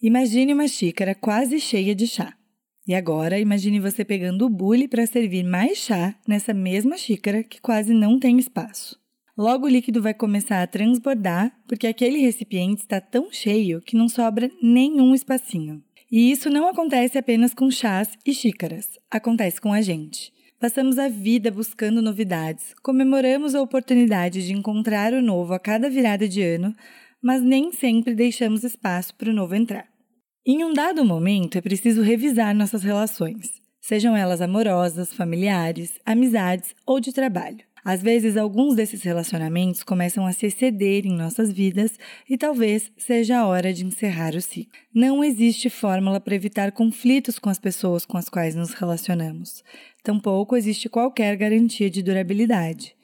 Imagine uma xícara quase cheia de chá. E agora, imagine você pegando o bule para servir mais chá nessa mesma xícara que quase não tem espaço. Logo o líquido vai começar a transbordar, porque aquele recipiente está tão cheio que não sobra nenhum espacinho. E isso não acontece apenas com chás e xícaras, acontece com a gente. Passamos a vida buscando novidades, comemoramos a oportunidade de encontrar o novo a cada virada de ano, mas nem sempre deixamos espaço para o novo entrar. Em um dado momento, é preciso revisar nossas relações, sejam elas amorosas, familiares, amizades ou de trabalho. Às vezes, alguns desses relacionamentos começam a se exceder em nossas vidas e talvez seja a hora de encerrar o ciclo. Não existe fórmula para evitar conflitos com as pessoas com as quais nos relacionamos. Tampouco existe qualquer garantia de durabilidade.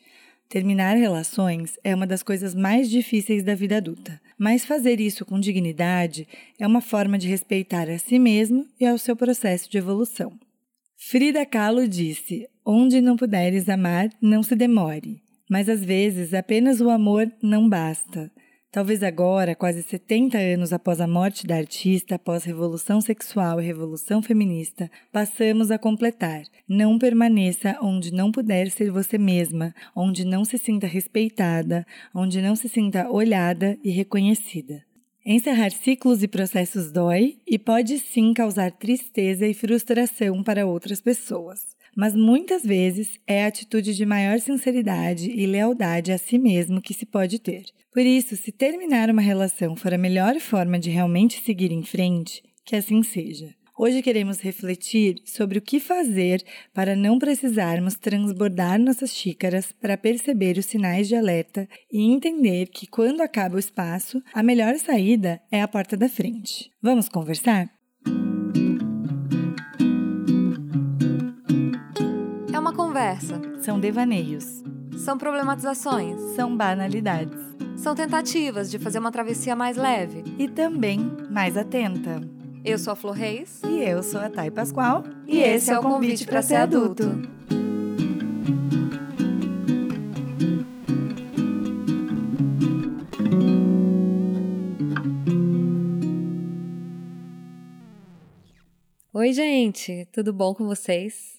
Terminar relações é uma das coisas mais difíceis da vida adulta, mas fazer isso com dignidade é uma forma de respeitar a si mesmo e ao seu processo de evolução. Frida Kahlo disse: Onde não puderes amar, não se demore. Mas às vezes apenas o amor não basta. Talvez agora, quase 70 anos após a morte da artista, após Revolução Sexual e Revolução Feminista, passamos a completar. Não permaneça onde não puder ser você mesma, onde não se sinta respeitada, onde não se sinta olhada e reconhecida. Encerrar ciclos e processos dói e pode sim causar tristeza e frustração para outras pessoas mas muitas vezes é a atitude de maior sinceridade e lealdade a si mesmo que se pode ter. Por isso, se terminar uma relação for a melhor forma de realmente seguir em frente, que assim seja. Hoje queremos refletir sobre o que fazer para não precisarmos transbordar nossas xícaras para perceber os sinais de alerta e entender que quando acaba o espaço, a melhor saída é a porta da frente. Vamos conversar? Conversa. São devaneios. São problematizações. São banalidades são tentativas de fazer uma travessia mais leve e também mais atenta. Eu sou a Flor Reis. E eu sou a Thay Pascoal. E, e esse é o convite para ser adulto. Oi, gente, tudo bom com vocês?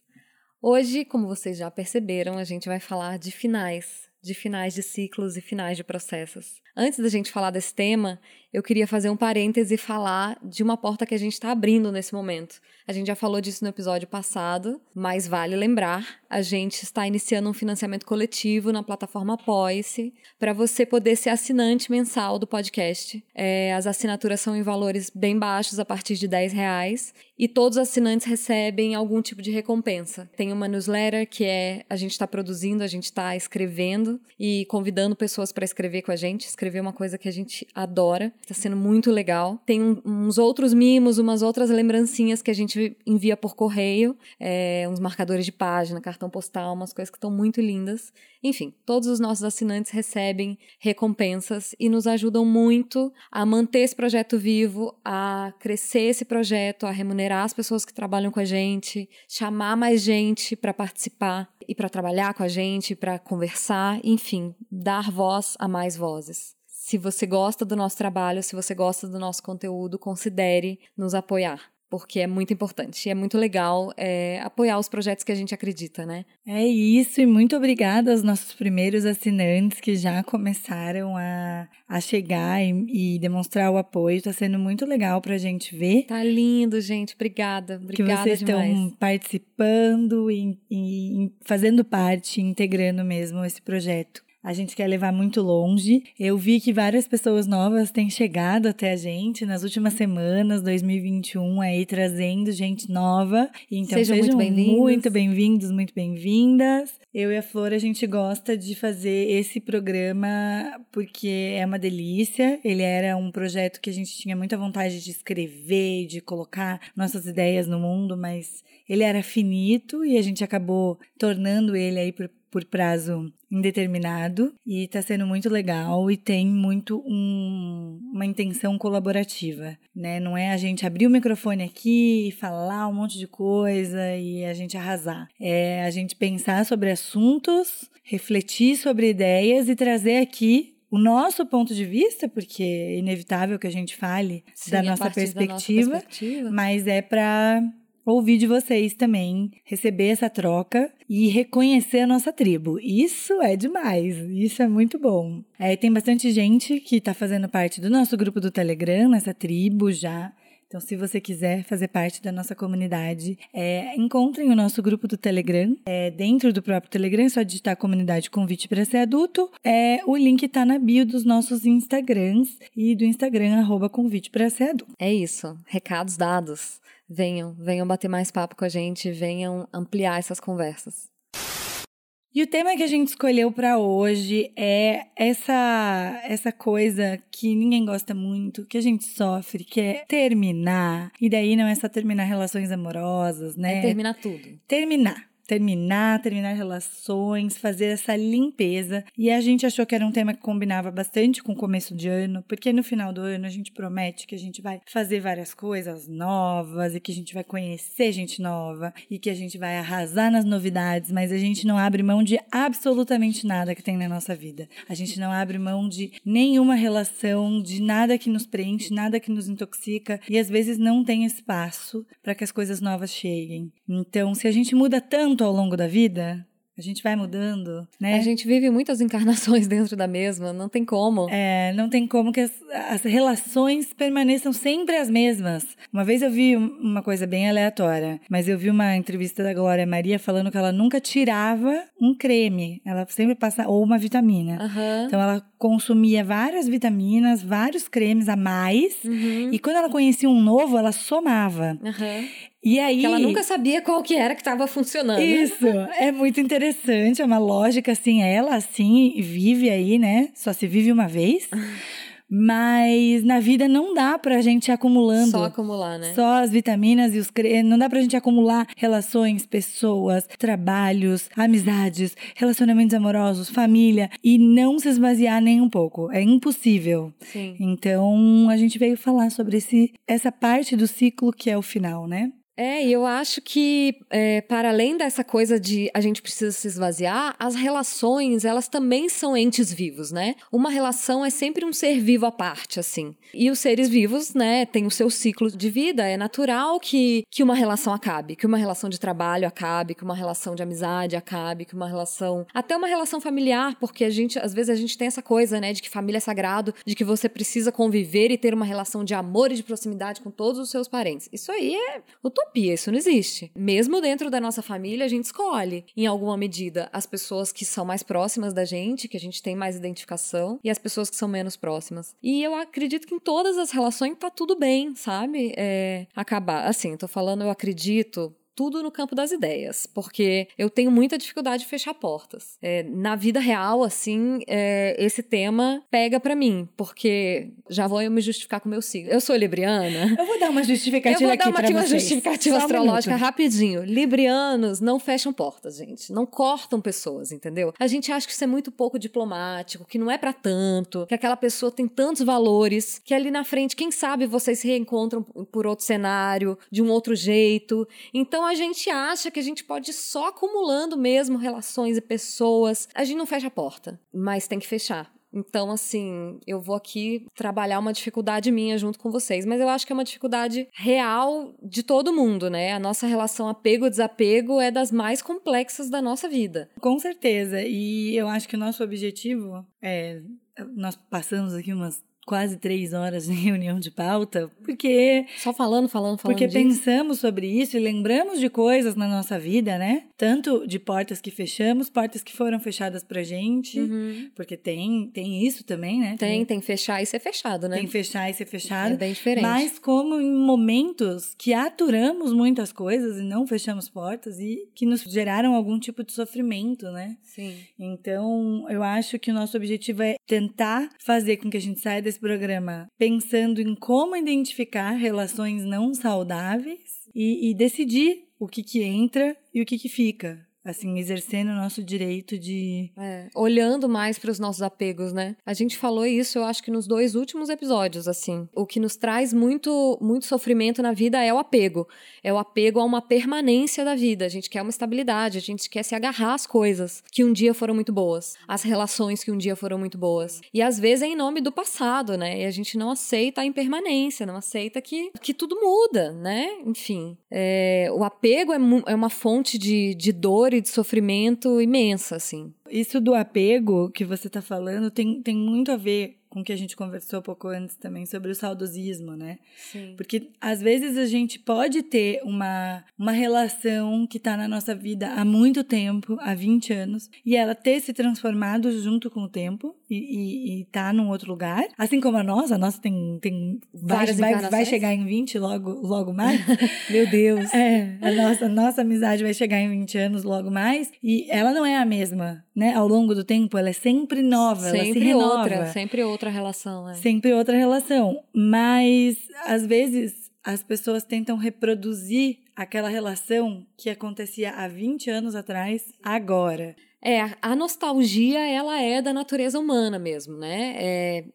Hoje, como vocês já perceberam, a gente vai falar de finais, de finais de ciclos e finais de processos. Antes da gente falar desse tema, eu queria fazer um parêntese e falar de uma porta que a gente está abrindo nesse momento. A gente já falou disso no episódio passado, mas vale lembrar: a gente está iniciando um financiamento coletivo na plataforma Apoie-se para você poder ser assinante mensal do podcast. É, as assinaturas são em valores bem baixos, a partir de 10 reais, e todos os assinantes recebem algum tipo de recompensa. Tem uma newsletter que é a gente está produzindo, a gente está escrevendo e convidando pessoas para escrever com a gente. Escrever é uma coisa que a gente adora, está sendo muito legal. Tem uns outros mimos, umas outras lembrancinhas que a gente gente envia por correio, é, uns marcadores de página, cartão postal, umas coisas que estão muito lindas. Enfim, todos os nossos assinantes recebem recompensas e nos ajudam muito a manter esse projeto vivo, a crescer esse projeto, a remunerar as pessoas que trabalham com a gente, chamar mais gente para participar e para trabalhar com a gente, para conversar, enfim, dar voz a mais vozes. Se você gosta do nosso trabalho, se você gosta do nosso conteúdo, considere nos apoiar porque é muito importante e é muito legal é, apoiar os projetos que a gente acredita, né? É isso, e muito obrigada aos nossos primeiros assinantes que já começaram a, a chegar e, e demonstrar o apoio. Está sendo muito legal para a gente ver. Tá lindo, gente. Obrigada. Obrigada que vocês demais. estão participando e, e fazendo parte, integrando mesmo esse projeto a gente quer levar muito longe. Eu vi que várias pessoas novas têm chegado até a gente nas últimas semanas, 2021, aí trazendo gente nova. Então sejam, sejam muito bem-vindos, muito bem-vindas. Eu e a Flor, a gente gosta de fazer esse programa porque é uma delícia. Ele era um projeto que a gente tinha muita vontade de escrever, de colocar nossas ideias no mundo, mas ele era finito e a gente acabou tornando ele aí por por prazo indeterminado e está sendo muito legal e tem muito um, uma intenção colaborativa, né? Não é a gente abrir o microfone aqui e falar um monte de coisa e a gente arrasar. É a gente pensar sobre assuntos, refletir sobre ideias e trazer aqui o nosso ponto de vista, porque é inevitável que a gente fale Sim, da, nossa da nossa perspectiva, perspectiva. mas é para ouvir de vocês também, receber essa troca e reconhecer a nossa tribo. Isso é demais, isso é muito bom. É, tem bastante gente que está fazendo parte do nosso grupo do Telegram, nessa tribo já. Então, se você quiser fazer parte da nossa comunidade, é, encontrem o nosso grupo do Telegram. É, dentro do próprio Telegram, é só digitar comunidade convite para ser adulto. É, o link está na bio dos nossos Instagrams e do Instagram, arroba convite para ser adulto. É isso. Recados dados. Venham, venham bater mais papo com a gente, venham ampliar essas conversas. E o tema que a gente escolheu para hoje é essa essa coisa que ninguém gosta muito, que a gente sofre, que é terminar. E daí não é só terminar relações amorosas, né? É terminar tudo. Terminar terminar, terminar relações, fazer essa limpeza. E a gente achou que era um tema que combinava bastante com o começo de ano, porque no final do ano a gente promete que a gente vai fazer várias coisas novas e que a gente vai conhecer gente nova e que a gente vai arrasar nas novidades, mas a gente não abre mão de absolutamente nada que tem na nossa vida. A gente não abre mão de nenhuma relação, de nada que nos preenche, nada que nos intoxica e às vezes não tem espaço para que as coisas novas cheguem. Então, se a gente muda tanto ao longo da vida, a gente vai mudando, né? A gente vive muitas encarnações dentro da mesma, não tem como. É, não tem como que as, as relações permaneçam sempre as mesmas. Uma vez eu vi uma coisa bem aleatória, mas eu vi uma entrevista da Glória Maria falando que ela nunca tirava um creme, ela sempre passa ou uma vitamina. Aham. Então ela consumia várias vitaminas, vários cremes a mais, Uhum. e quando ela conhecia um novo, ela somava. Aham. E aí Que ela nunca sabia qual que era que estava funcionando. Isso, é muito interessante, é uma lógica assim, ela assim vive aí, né? Só se vive uma vez. Mas na vida não dá pra gente ir acumulando Só acumular, né? só as vitaminas e os cre... não dá pra gente acumular relações, pessoas, trabalhos, amizades, relacionamentos amorosos, família e não se esvaziar nem um pouco. É impossível. Sim. Então, a gente veio falar sobre esse, essa parte do ciclo que é o final, né? É, e eu acho que, é, para além dessa coisa de a gente precisa se esvaziar, as relações, elas também são entes vivos, né? Uma relação é sempre um ser vivo à parte, assim. E os seres vivos, né, têm o seu ciclo de vida. É natural que, que uma relação acabe, que uma relação de trabalho acabe, que uma relação de amizade acabe, que uma relação. Até uma relação familiar, porque a gente, às vezes, a gente tem essa coisa, né, de que família é sagrado, de que você precisa conviver e ter uma relação de amor e de proximidade com todos os seus parentes. Isso aí é utopia, isso não existe. Mesmo dentro da nossa família, a gente escolhe, em alguma medida, as pessoas que são mais próximas da gente, que a gente tem mais identificação, e as pessoas que são menos próximas. E eu acredito que em todas as relações tá tudo bem, sabe? É, acabar. Assim, tô falando, eu acredito tudo no campo das ideias, porque eu tenho muita dificuldade de fechar portas. É, na vida real, assim, é, esse tema pega pra mim, porque já vou eu me justificar com o meu signo. Eu sou libriana. Eu vou dar uma Eu justificativa vou dar aqui uma, aqui uma justificativa Só um astrológica minuto. rapidinho. Librianos não fecham portas, gente. Não cortam pessoas, entendeu? A gente acha que isso é muito pouco diplomático, que não é pra tanto, que aquela pessoa tem tantos valores, que ali na frente, quem sabe vocês se reencontram por outro cenário, de um outro jeito. Então a gente acha que a gente pode só acumulando mesmo relações e pessoas. A gente não fecha a porta, mas tem que fechar. Então, assim, eu vou aqui trabalhar uma dificuldade minha junto com vocês, mas eu acho que é uma dificuldade real de todo mundo, né? A nossa relação apego-desapego é das mais complexas da nossa vida. Com certeza. E eu acho que o nosso objetivo é. Nós passamos aqui umas quase três horas em reunião de pauta, porque Só falando, falando, falando Porque disso. pensamos sobre isso e lembramos de coisas na nossa vida, né? Tanto de portas que fechamos, portas que foram fechadas pra gente, Uhum. porque tem, tem isso também, né? Tem, tem fechar e ser fechado, né? Tem fechar e ser fechado. É bem diferente. Mas como em momentos que aturamos muitas coisas e não fechamos portas e que nos geraram algum tipo de sofrimento, né? Sim. Então, eu acho que o nosso objetivo é tentar fazer com que a gente saia desse programa pensando em como identificar relações não saudáveis e, e decidir o que que entra e o que que fica. Assim, exercendo o nosso direito de. É, olhando mais para os nossos apegos, né? A gente falou isso, eu acho que nos dois últimos episódios, assim. O que nos traz muito, muito sofrimento na vida é o apego. É o apego a uma permanência da vida. A gente quer uma estabilidade, a gente quer se agarrar às coisas que um dia foram muito boas, às relações que um dia foram muito boas. E às vezes é em nome do passado, né? E a gente não aceita a impermanência, não aceita que, que tudo muda, né? Enfim, é, o apego é, é uma fonte de, de dor e de sofrimento imensa, assim. Isso do apego que você está falando tem, tem muito a ver com o que a gente conversou um pouco antes também sobre o saudosismo, né? Sim. Porque às vezes a gente pode ter uma, uma relação que está na nossa vida há muito tempo, há 20 anos, e ela ter se transformado junto com o tempo e, e, e tá num outro lugar. Assim como a nossa, a nossa tem, tem Várias vai, vai, vai chegar em 20 logo, logo mais. Meu Deus. É, a nossa, nossa amizade vai chegar em 20 anos logo mais, e ela não é a mesma, né? Ao longo do tempo, ela é sempre nova, sempre ela se renova. outra, sempre outra relação. É. Sempre outra relação. Mas, às vezes, as pessoas tentam reproduzir aquela relação que acontecia há 20 anos atrás, agora. É, a nostalgia, ela é da natureza humana mesmo, né? É,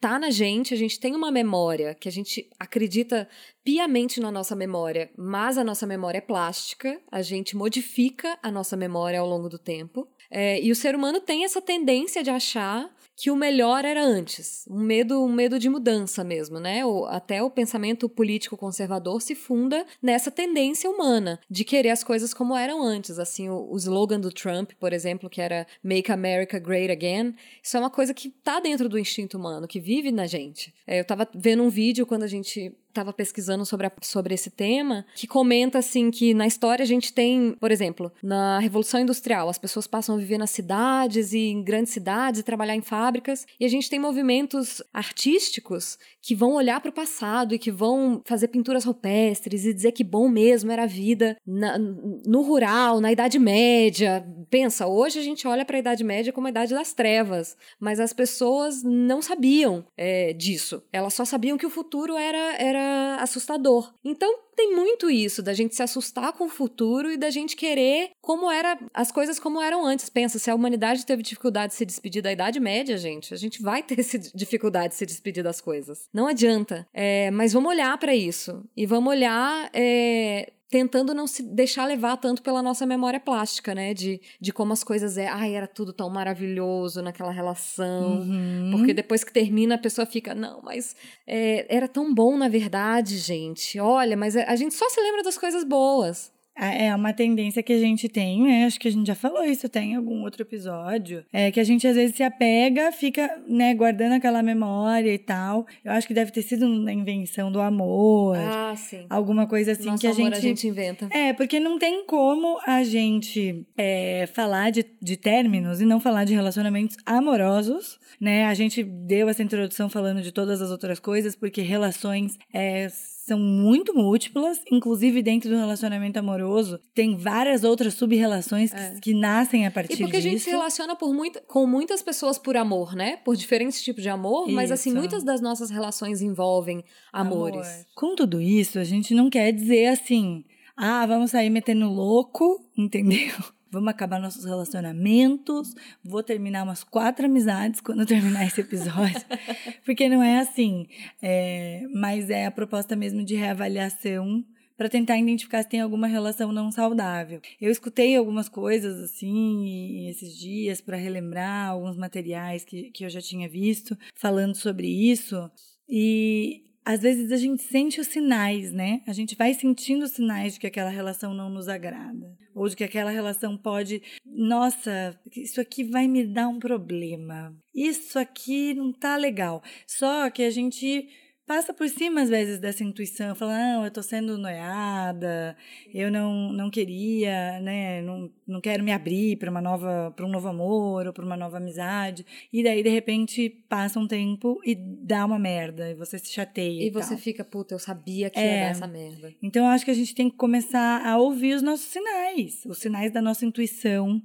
tá na gente, a gente tem uma memória que a gente acredita piamente na nossa memória, mas a nossa memória é plástica, a gente modifica a nossa memória ao longo do tempo. É, e o ser humano tem essa tendência de achar que o melhor era antes. Um medo, um medo de mudança mesmo, né? Até o pensamento político conservador se funda nessa tendência humana de querer as coisas como eram antes. Assim, o, o slogan do Trump, por exemplo, que era Make America Great Again, isso é uma coisa que está dentro do instinto humano, que vive na gente. É, eu estava vendo um vídeo quando a gente estava pesquisando sobre, a, sobre esse tema, que comenta assim que na história a gente tem, por exemplo, na Revolução Industrial, as pessoas passam a viver nas cidades e em grandes cidades e trabalhar em fábricas, e a gente tem movimentos artísticos que vão olhar para o passado e que vão fazer pinturas rupestres e dizer que bom mesmo era a vida na, no rural, na Idade Média. Pensa, hoje a gente olha para a Idade Média como a Idade das Trevas, mas as pessoas não sabiam é, disso. Elas só sabiam que o futuro era, era assustador. Então, tem muito isso, da gente se assustar com o futuro e da gente querer como era as coisas como eram antes. Pensa, se a humanidade teve dificuldade de se despedir da Idade Média, gente, a gente vai ter dificuldade de se despedir das coisas. Não adianta. É, mas vamos olhar para isso. E vamos olhar. É, tentando não se deixar levar tanto pela nossa memória plástica, né? De, de como as coisas é, ai, era tudo tão maravilhoso naquela relação. Uhum. Porque depois que termina, a pessoa fica, não, mas é, era tão bom na verdade, gente. Olha, mas a gente só se lembra das coisas boas. É uma tendência que a gente tem, né? Acho que a gente já falou isso até em algum outro episódio. É que a gente às vezes se apega, fica, né, guardando aquela memória e tal. Eu acho que deve ter sido uma invenção do amor. Ah, sim. Alguma coisa assim Nosso que a amor gente. a gente inventa. É, porque não tem como a gente é, falar de, de términos e não falar de relacionamentos amorosos, né? A gente deu essa introdução falando de todas as outras coisas, porque relações é, são muito múltiplas, inclusive dentro do relacionamento amoroso, tem várias outras sub-relações que, É. que nascem a partir E porque a gente disso. se relaciona por muita, com muitas pessoas por amor, né? Por diferentes tipos de amor, mas assim, Isso. muitas das nossas relações envolvem amores. Amor. Com tudo isso, a gente não quer dizer assim, ah, vamos sair metendo louco, entendeu? Vamos acabar nossos relacionamentos, vou terminar umas quatro amizades quando terminar esse episódio. Porque não é assim. É, mas é a proposta mesmo de reavaliação para tentar identificar se tem alguma relação não saudável. Eu escutei algumas coisas assim esses dias para relembrar alguns materiais que, que eu já tinha visto falando sobre isso. E às vezes a gente sente os sinais, né? A gente vai sentindo os sinais de que aquela relação não nos agrada. Ou de que aquela relação pode. Nossa, isso aqui vai me dar um problema. Isso aqui não tá legal. Só que a gente passa por cima, às vezes, dessa intuição, fala, não, eu tô sendo noiada, eu não, não queria, né, não, não quero me abrir para uma nova, para um novo amor ou para uma nova amizade. E daí, de repente, passa um tempo e dá uma merda, e você se chateia. E E, você tal. fica, puta, eu sabia que É. ia dar essa merda. Então, eu acho que a gente tem que começar a ouvir os nossos sinais, os sinais da nossa intuição,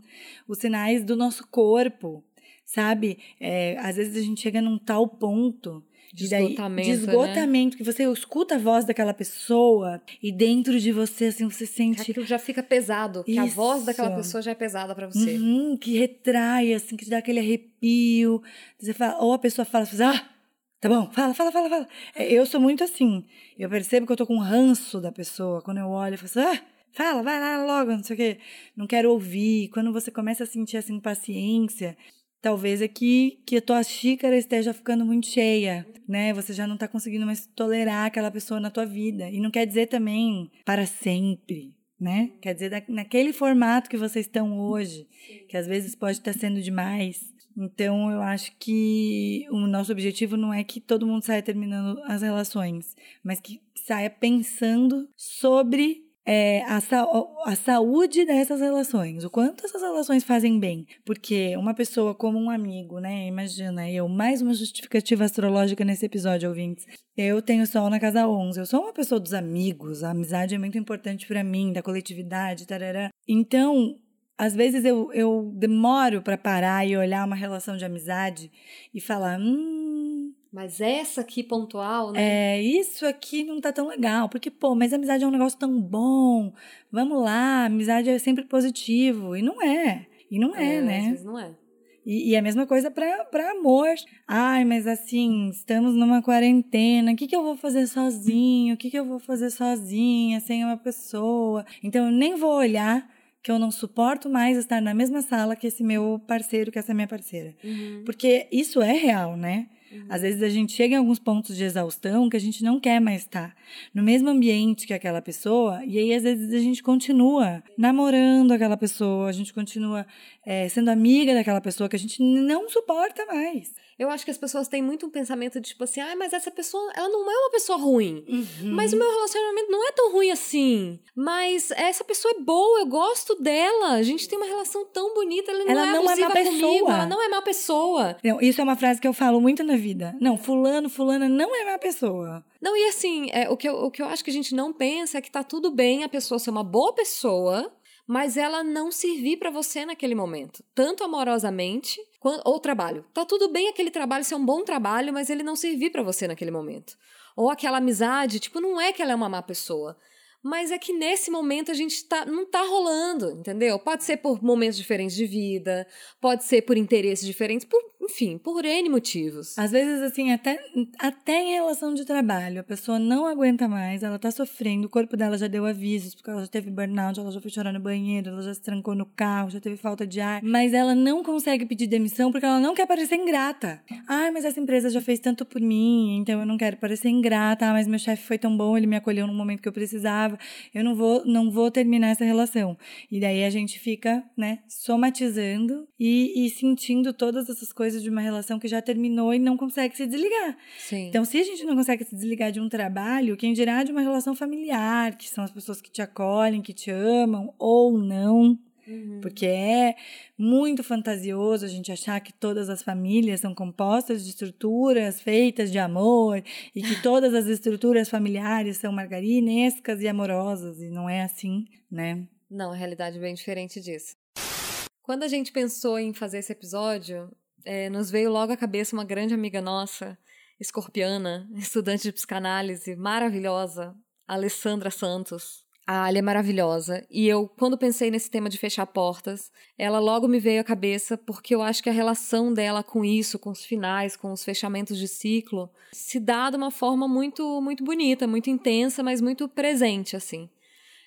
os sinais do nosso corpo, sabe? É, às vezes a gente chega num tal ponto De esgotamento, de esgotamento, que você escuta a voz daquela pessoa e dentro de você, assim, você Que sente. aquilo já fica pesado, que a voz daquela Isso. pessoa já é pesada pra você. Uhum, que retrai, assim, que te dá aquele arrepio. Você fala, ou a pessoa fala assim, ah, tá bom, fala, fala, fala, fala. É, Eu sou muito assim. Eu percebo que eu tô com um ranço da pessoa. Quando eu olho, eu falo assim, ah, fala, vai lá logo, não sei o quê. Não quero ouvir. Quando você começa a sentir essa impaciência, talvez é que, que a tua xícara esteja ficando muito cheia, né? Você já não tá conseguindo mais tolerar aquela pessoa na tua vida. E não quer dizer também para sempre, né? Quer dizer, naquele formato que vocês estão hoje, que às vezes pode estar sendo demais. Então, eu acho que o nosso objetivo não é que todo mundo saia terminando as relações, mas que saia pensando sobre é, a, a saúde dessas relações, o quanto essas relações fazem bem. Porque uma pessoa como um amigo, né? Imagina, eu, mais uma justificativa astrológica nesse episódio, ouvintes. Eu tenho sol na casa 11. Eu sou uma pessoa dos amigos. A amizade é muito importante para mim, da coletividade, tarará. Então, às vezes eu, eu demoro para parar e olhar uma relação de amizade e falar: hum, Mas essa aqui pontual, né? é, isso aqui não tá tão legal. Porque, pô, mas amizade é um negócio tão bom. Vamos lá, amizade é sempre positivo. E não é. E não é, Às né? vezes não é. E, e a mesma coisa pra, pra amor. Ai, mas assim, estamos numa quarentena. O que, que eu vou fazer sozinho? O que, que eu vou fazer sozinha, sem uma pessoa? Então, eu nem vou olhar que eu não suporto mais estar na mesma sala que esse meu parceiro, que essa minha parceira. Uhum. Porque isso é real, né? Às vezes a gente chega em alguns pontos de exaustão que a gente não quer mais estar no mesmo ambiente que aquela pessoa, e aí às vezes a gente continua namorando aquela pessoa, a gente continua eh, sendo amiga daquela pessoa que a gente não suporta mais. Eu acho que as pessoas têm muito um pensamento de tipo assim, ah, mas essa pessoa, ela não é uma pessoa ruim. Uhum. Mas o meu relacionamento não é tão ruim assim. Mas essa pessoa é boa, eu gosto dela. A gente tem uma relação tão bonita, ela não Ela é não é má comigo, pessoa. ela não é má pessoa. Não, isso é uma frase que eu falo muito na vida. Não, fulano, fulana não é uma pessoa. Não, e assim, é, o, que eu, o que eu acho que a gente não pensa é que tá tudo bem a pessoa ser uma boa pessoa, mas ela não servir pra você naquele momento. Tanto amorosamente, ou trabalho. Tá tudo bem aquele trabalho ser um bom trabalho, mas ele não servir pra você naquele momento. Ou aquela amizade, tipo, não é que ela é uma má pessoa. Mas é que nesse momento a gente tá, não tá rolando, entendeu? Pode ser por momentos diferentes de vida, pode ser por interesses diferentes, por, enfim, por N motivos. Às vezes, assim, até, até em relação de trabalho, a pessoa não aguenta mais, ela tá sofrendo, o corpo dela já deu avisos, porque ela já teve burnout, ela já foi chorar no banheiro, ela já se trancou no carro, já teve falta de ar, mas ela não consegue pedir demissão porque ela não quer parecer ingrata. Ai, mas essa empresa já fez tanto por mim, então eu não quero parecer ingrata, ah, mas meu chefe foi tão bom, ele me acolheu no momento que eu precisava, eu não vou, não vou terminar essa relação. E daí a gente fica, né, somatizando e, e sentindo todas essas coisas de uma relação que já terminou e não consegue se desligar. Sim. Então, se a gente não consegue se desligar de um trabalho, quem dirá de uma relação familiar, que são as pessoas que te acolhem, que te amam ou não. Uhum. Porque é muito fantasioso a gente achar que todas as famílias são compostas de estruturas feitas de amor e que todas as estruturas familiares são margarinescas e amorosas, e não é assim, né? Não, a realidade é bem diferente disso. Quando a gente pensou em fazer esse episódio, é, nos veio logo à cabeça uma grande amiga nossa, escorpiana, estudante de psicanálise, maravilhosa, Alessandra Santos. A Ali é maravilhosa. E eu, quando pensei nesse tema de fechar portas, ela logo me veio à cabeça porque eu acho que a relação dela com isso, com os finais, com os fechamentos de ciclo, se dá de uma forma muito, muito bonita, muito intensa, mas muito presente, assim.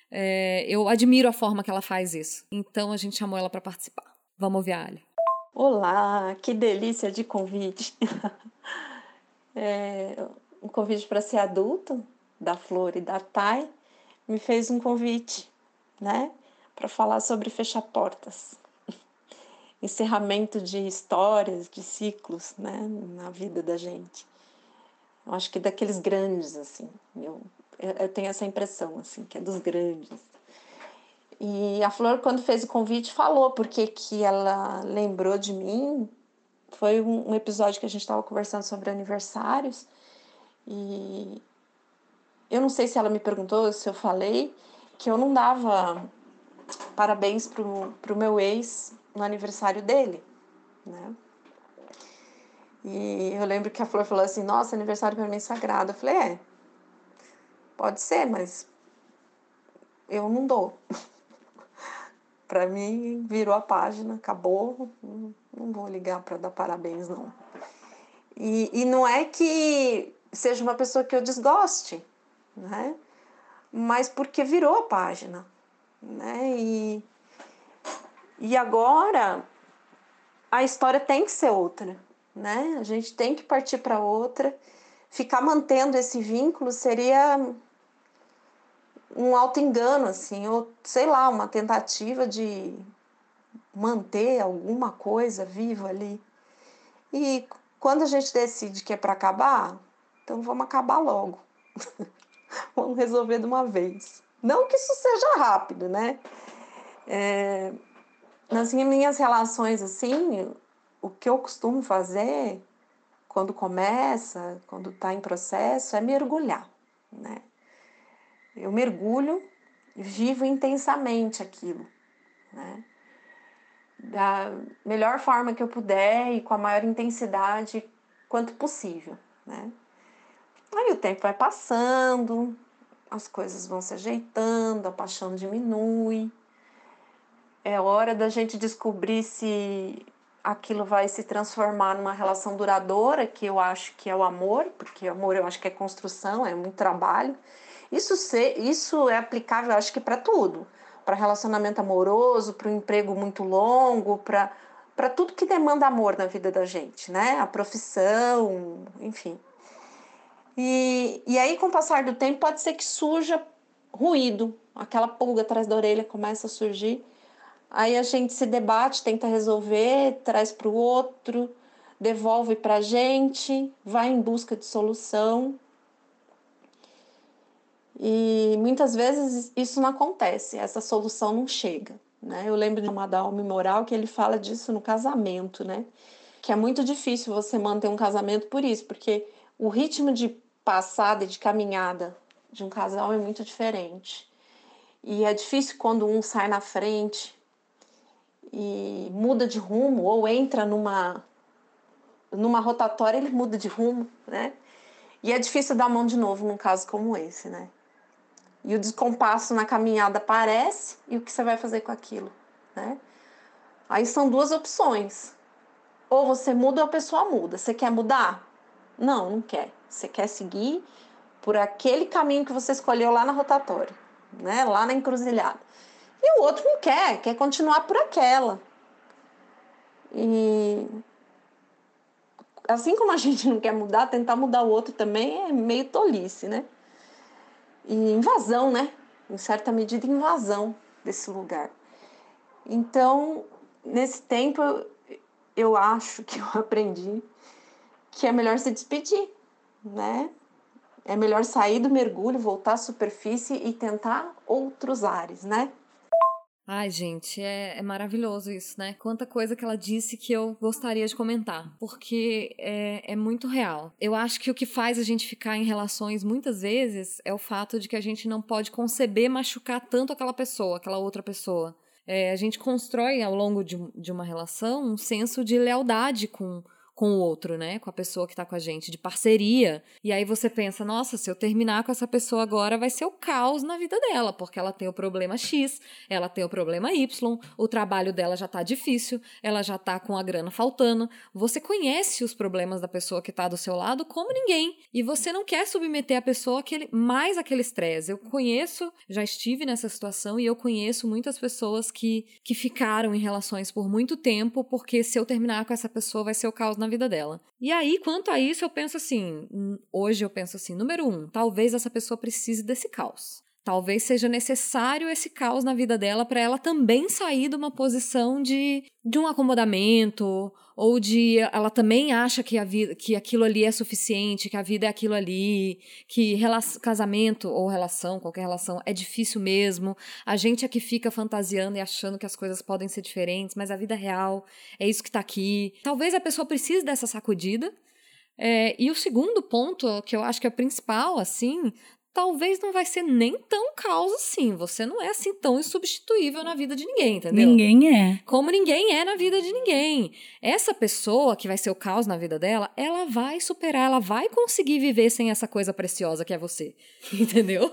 É, eu admiro a forma que ela faz isso. Então a gente chamou ela para participar. Vamos ouvir a Ali. Olá, que delícia de convite. É, um convite para ser adulto, da Flor e da Thay, me fez um convite, né, para falar sobre fechar portas. Encerramento de histórias, de ciclos, né, na vida da gente. Eu acho que daqueles grandes, assim. Eu, eu tenho essa impressão, assim, que é dos grandes. E a Flor, quando fez o convite, falou porque que ela lembrou de mim. Foi um, episódio que a gente estava conversando sobre aniversários. E eu não sei se ela me perguntou, se eu falei, que eu não dava parabéns pro, pro meu ex no aniversário dele, né? E eu lembro que a Flor falou assim: Nossa, aniversário para mim é sagrado. Eu falei: É, pode ser, mas eu não dou. para mim, virou a página, acabou, não vou ligar para dar parabéns, não. E, e não é que seja uma pessoa que eu desgoste, né? Mas porque virou a página, né? E, e agora a história tem que ser outra, né? A gente tem que partir para outra. Ficar mantendo esse vínculo seria um auto engano assim, ou sei lá, uma tentativa de manter alguma coisa viva ali. E quando a gente decide que é para acabar, então vamos acabar logo. vamos resolver de uma vez. Não que isso seja rápido, né? É, nas minhas relações, assim, o que eu costumo fazer quando começa, quando está em processo, é mergulhar, né? Eu mergulho e vivo intensamente aquilo, né? Da melhor forma que eu puder e com a maior intensidade quanto possível, né? Aí o tempo vai passando, as coisas vão se ajeitando, a paixão diminui. É hora da gente descobrir se aquilo vai se transformar numa relação duradoura, que eu acho que é o amor, porque amor eu acho que é construção, é muito trabalho. Isso, ser, isso é aplicável, acho que para tudo. Para relacionamento amoroso, para um emprego muito longo, para para tudo que demanda amor na vida da gente, né? A profissão, enfim. E, e aí, com o passar do tempo, pode ser que surja ruído, aquela pulga atrás da orelha começa a surgir. Aí a gente se debate, tenta resolver, traz para o outro, devolve para a gente, vai em busca de solução. E muitas vezes isso não acontece, essa solução não chega. Né? Eu lembro de uma Dalme Moral que ele fala disso no casamento, né? Que é muito difícil você manter um casamento por isso, porque o ritmo de passada e de caminhada de um casal é muito diferente. E é difícil quando um sai na frente e muda de rumo ou entra numa numa rotatória, ele muda de rumo, né? E é difícil dar mão de novo num caso como esse, né? E o descompasso na caminhada aparece e o que você vai fazer com aquilo, né? Aí são duas opções. Ou você muda ou a pessoa muda. Você quer mudar? Não, não quer. Você quer seguir por aquele caminho que você escolheu lá na rotatória, né? Lá na encruzilhada. E o outro não quer, quer continuar por aquela. E assim como a gente não quer mudar, tentar mudar o outro também é meio tolice, né? E invasão, né? Em certa medida, invasão desse lugar. Então, nesse tempo, eu acho que eu aprendi que é melhor se despedir, né? É melhor sair do mergulho, voltar à superfície e tentar outros ares, né? Ai, gente, é, é, maravilhoso isso, né? Quanta coisa que ela disse que eu gostaria de comentar, porque é, é muito real. Eu acho que o que faz a gente ficar em relações muitas vezes é o fato de que a gente não pode conceber machucar tanto aquela pessoa, aquela outra pessoa. É, a gente constrói ao longo de, de uma relação um senso de lealdade com com o outro, né? Com a pessoa que tá com a gente, de parceria. E aí você pensa, nossa, se eu terminar com essa pessoa agora, vai ser o caos na vida dela, porque ela tem o problema X, ela tem o problema Y, o trabalho dela já tá difícil, ela já tá com a grana faltando. Você conhece os problemas da pessoa que tá do seu lado como ninguém. E você não quer submeter a pessoa àquele, mais aquele estresse. Eu conheço, já estive nessa situação e eu conheço muitas pessoas que, que ficaram em relações por muito tempo, porque se eu terminar com essa pessoa, vai ser o caos na vida dela. E aí, quanto a isso, eu penso assim: hoje eu penso assim, número um, talvez essa pessoa precise desse caos. Talvez seja necessário esse caos na vida dela para ela também sair de uma posição de, de um acomodamento ou de ela também acha que a vida que aquilo ali é suficiente, que a vida é aquilo ali, que casamento ou relação, qualquer relação é difícil mesmo. A gente é que fica fantasiando e achando que as coisas podem ser diferentes, mas a vida real é isso que está aqui. Talvez a pessoa precise dessa sacudida. É, e o segundo ponto, que eu acho que é o principal, assim, talvez não vai ser nem tão caos assim. Você não é assim tão insubstituível na vida de ninguém, entendeu? Ninguém é. Como ninguém é na vida de ninguém. Essa pessoa que vai ser o caos na vida dela, ela vai superar, ela vai conseguir viver sem essa coisa preciosa que é você. Entendeu?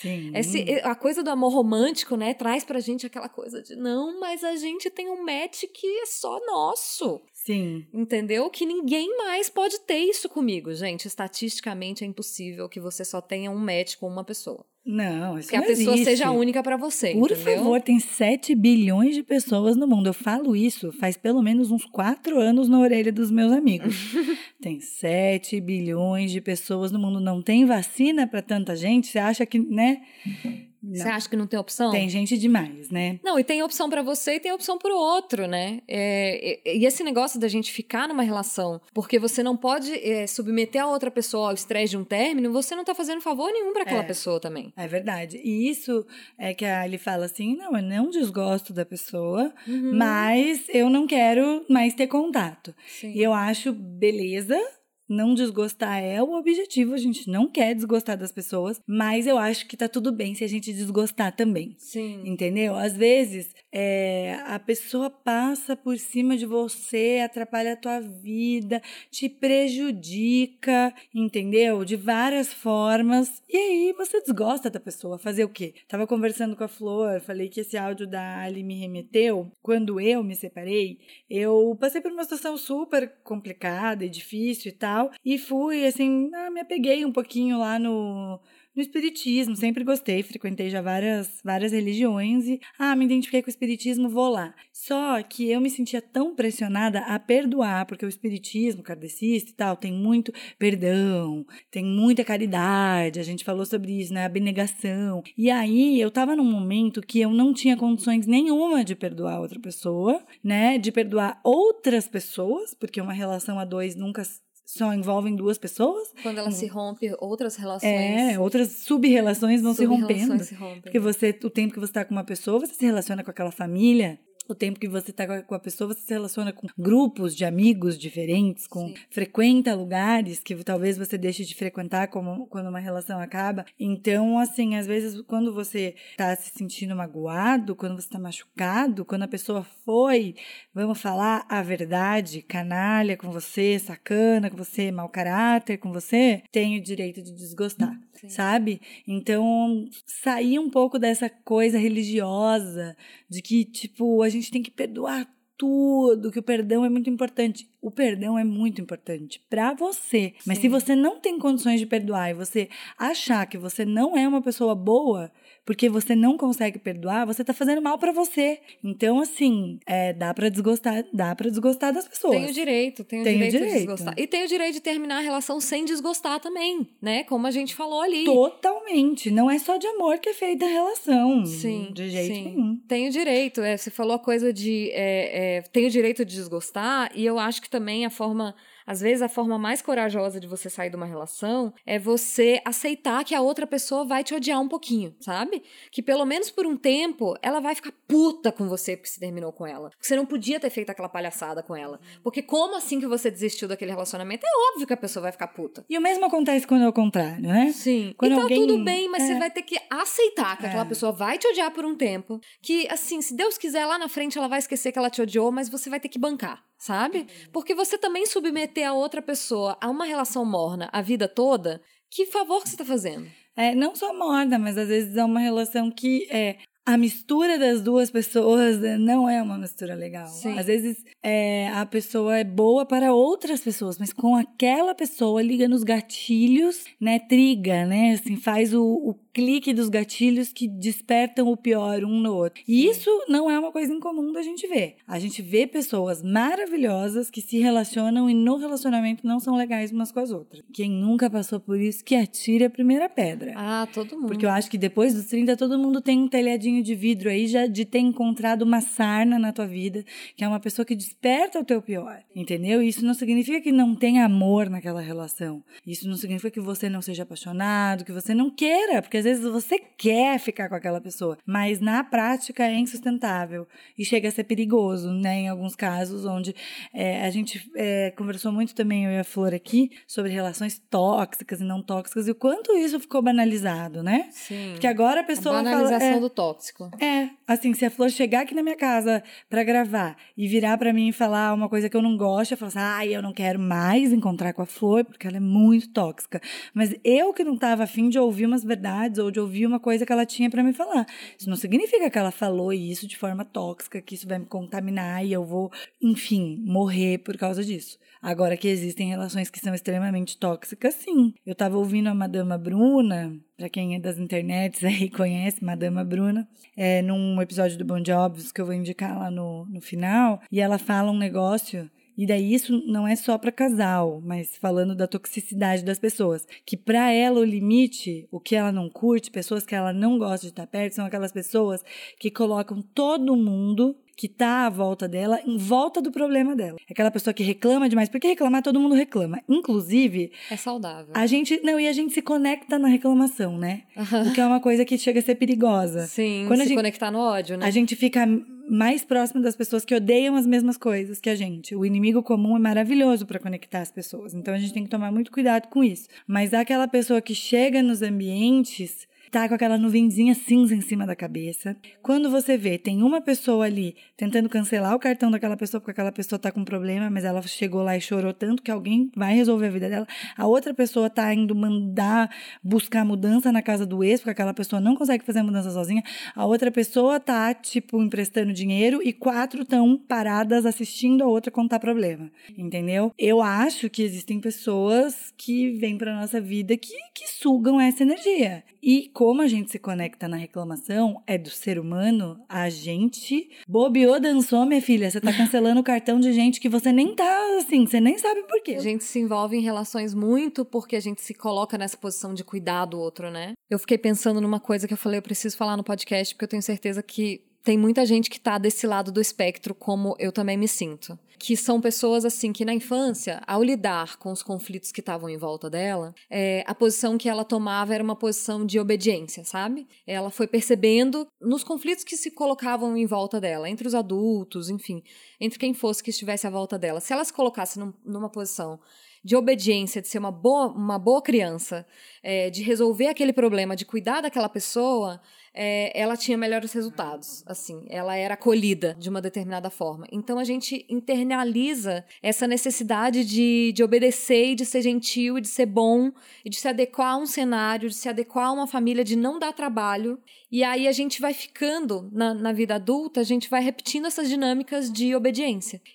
Sim. Esse, a coisa do amor romântico, né, traz pra gente aquela coisa de não, mas a gente tem um match que é só nosso. Sim. Entendeu? Que ninguém mais pode ter isso comigo, gente. Estatisticamente é impossível que você só tenha um match com uma pessoa. Não, isso Que não a pessoa existe. seja única pra você, Por entendeu? favor, tem 7 bilhões de pessoas no mundo. Eu falo isso faz pelo menos uns 4 anos na orelha dos meus amigos. tem 7 bilhões de pessoas no mundo. Não tem vacina para tanta gente? Você acha que, né? Você acha que não tem opção? Tem gente demais, né? Não, e tem opção pra você e tem opção pro outro, né? É, e, e esse negócio da gente ficar numa relação porque você não pode é, submeter a outra pessoa ao estresse de um término, você não tá fazendo favor nenhum pra aquela É. pessoa também. É verdade. E isso é que a Ali fala assim: não, eu não desgosto da pessoa, Uhum. mas eu não quero mais ter contato. Sim. E eu acho beleza. Não desgostar é o objetivo, a gente não quer desgostar das pessoas, mas eu acho que tá tudo bem se a gente desgostar também. Sim. Entendeu? Às vezes é, a pessoa passa por cima de você, atrapalha a tua vida, te prejudica, entendeu? De várias formas. E aí você desgosta da pessoa. Fazer o quê? Tava conversando com a Flor, falei que esse áudio da Ali me remeteu. Quando eu me separei, eu passei por uma situação super complicada e difícil e tal. E fui, assim, ah, me apeguei um pouquinho lá no no espiritismo, sempre gostei, frequentei já várias, várias religiões e, ah, me identifiquei com o espiritismo, vou lá. Só que eu me sentia tão pressionada a perdoar, porque o espiritismo kardecista e tal tem muito perdão, tem muita caridade, a gente falou sobre isso, né, abnegação. E aí eu tava num momento que eu não tinha condições nenhuma de perdoar outra pessoa, né, de perdoar outras pessoas, porque uma relação a dois nunca só envolvem duas pessoas, Quando ela se rompe, outras relações. é, outras sub-relações vão se sub-relações rompendo. se rompem. Porque você, o tempo que você está com uma pessoa, você se relaciona com aquela família. O tempo que você está com a pessoa, você se relaciona com grupos de amigos diferentes, com Sim. frequenta lugares que talvez você deixe de frequentar como, quando uma relação acaba. Então, assim, às vezes quando você está se sentindo magoado, quando você está machucado, quando a pessoa foi, vamos falar a verdade, canalha com você, sacana com você, mau caráter com você, tem o direito de desgostar Sim. sabe? Então, sair um pouco dessa coisa religiosa de que, tipo, a gente tem que perdoar tudo, que o perdão é muito importante. O perdão é muito importante para você. Mas Sim. se você não tem condições de perdoar e você achar que você não é uma pessoa boa porque você não consegue perdoar, você tá fazendo mal para você. Então, assim, é, dá para desgostar, dá para desgostar das pessoas. Tem o direito, tem o Tem o direito, de direito. desgostar. E tem o direito de terminar a relação sem desgostar também, né? Como a gente falou ali. Totalmente. Não é só de amor que é feita a relação. Sim, De jeito sim. nenhum. Tem o direito, é, você falou a coisa de. É, é, tem o direito de desgostar, e eu acho que também a forma. Às vezes, a forma mais corajosa de você sair de uma relação é você aceitar que a outra pessoa vai te odiar um pouquinho, sabe? Que pelo menos por um tempo ela vai ficar puta com você porque você terminou com ela. Porque você não podia ter feito aquela palhaçada com ela. Porque como assim que você desistiu daquele relacionamento? É óbvio que a pessoa vai ficar puta. E o mesmo acontece quando é o contrário, né? Sim. Quando e tá alguém- tudo bem, mas é. você vai ter que aceitar que aquela É. pessoa vai te odiar por um tempo. Que, assim, se Deus quiser, lá na frente ela vai esquecer que ela te odiou, mas você vai ter que bancar, sabe? Porque você também submeter a outra pessoa a uma relação morna a vida toda, que favor que você tá fazendo? É, não só morna, mas às vezes é uma relação que é. A mistura das duas pessoas né, não é uma mistura legal. Sim. Às vezes é, a pessoa é boa para outras pessoas, mas com aquela pessoa liga nos gatilhos, né? Triga, né? Assim, faz o, o clique dos gatilhos que despertam o pior um no outro. E Sim. isso não é uma coisa incomum da gente ver. A gente vê pessoas maravilhosas que se relacionam e no relacionamento não são legais umas com as outras. Quem nunca passou por isso, que atire a primeira pedra. Ah, todo mundo. Porque eu acho que depois dos 30 todo mundo tem um telhadinho de vidro aí já de ter encontrado uma sarna na tua vida, que é uma pessoa que desperta o teu pior, entendeu? Isso não significa que não tem amor naquela relação. Isso não significa que você não seja apaixonado, que você não queira, porque às vezes você quer ficar com aquela pessoa, mas na prática é insustentável e chega a ser perigoso, né? Em alguns casos onde é, a gente é, conversou muito também eu e a Flor aqui sobre relações tóxicas e não tóxicas e o quanto isso ficou banalizado, né? Sim. Porque agora a pessoa a banalização fala, é, do tóxico. É, assim, se a Flor chegar aqui na minha casa pra gravar e virar pra mim e falar uma coisa que eu não gosto, eu falo assim, ai, eu não quero mais encontrar com a Flor porque ela é muito tóxica. Mas eu que não tava afim de ouvir umas verdades ou de ouvir uma coisa que ela tinha pra me falar. Isso não significa que ela falou isso de forma tóxica, que isso vai me contaminar e eu vou, enfim, morrer por causa disso. Agora que existem relações que são extremamente tóxicas, sim. Eu tava ouvindo a Madama Bruna, pra quem é das internets aí conhece, Madama Bruna, é, num episódio do Bon Jobs que eu vou indicar lá no, no final, e ela fala um negócio e daí isso não é só para casal, mas falando da toxicidade das pessoas, que para ela o limite, o que ela não curte, pessoas que ela não gosta de estar perto, são aquelas pessoas que colocam todo mundo que tá à volta dela em volta do problema dela. Aquela pessoa que reclama demais, porque reclamar todo mundo reclama. Inclusive, É saudável. a gente, não, e a gente se conecta na reclamação, né? Aham. O que é uma coisa que chega a ser perigosa. Sim, Quando a se gente- conectar no ódio, né? A gente fica mais próximo das pessoas que odeiam as mesmas coisas que a gente. O inimigo comum é maravilhoso para conectar as pessoas. Então a gente tem que tomar muito cuidado com isso. Mas aquela pessoa que chega nos ambientes tá com aquela nuvenzinha cinza em cima da cabeça. Quando você vê, tem uma pessoa ali tentando cancelar o cartão daquela pessoa porque aquela pessoa tá com problema, mas ela chegou lá e chorou tanto que alguém vai resolver a vida dela. A outra pessoa tá indo mandar buscar mudança na casa do ex, porque aquela pessoa não consegue fazer a mudança sozinha. A outra pessoa tá, tipo, emprestando dinheiro e quatro estão paradas assistindo a outra contar problema. Entendeu? Eu acho que existem pessoas que vêm pra nossa vida que, que sugam essa energia. E como a gente se conecta na reclamação, é do ser humano, a gente bobeou, dançou, minha filha. Você tá cancelando o cartão de gente que você nem tá assim, você nem sabe por quê. A gente se envolve em relações muito porque a gente se coloca nessa posição de cuidar do outro, né? Eu fiquei pensando numa coisa que eu falei, eu preciso falar no podcast, porque eu tenho certeza que tem muita gente que tá desse lado do espectro, como eu também me sinto. Que são pessoas, assim, que na infância, ao lidar com os conflitos que estavam em volta dela, é, a posição que ela tomava era uma posição de obediência, sabe? Ela foi percebendo nos conflitos que se colocavam em volta dela, entre os adultos, enfim, entre quem fosse que estivesse à volta dela. Se ela se colocasse num- numa posição de obediência, de ser uma boa, uma boa criança, é, de resolver aquele problema, de cuidar daquela pessoa, é, ela tinha melhores resultados. Assim, ela era acolhida de uma determinada forma. Então a gente internaliza essa necessidade de, de obedecer de ser gentil de ser bom e de se adequar a um cenário, de se adequar a uma família, de não dar trabalho. E aí a gente vai ficando na, na vida adulta, a gente vai repetindo essas dinâmicas de obediência.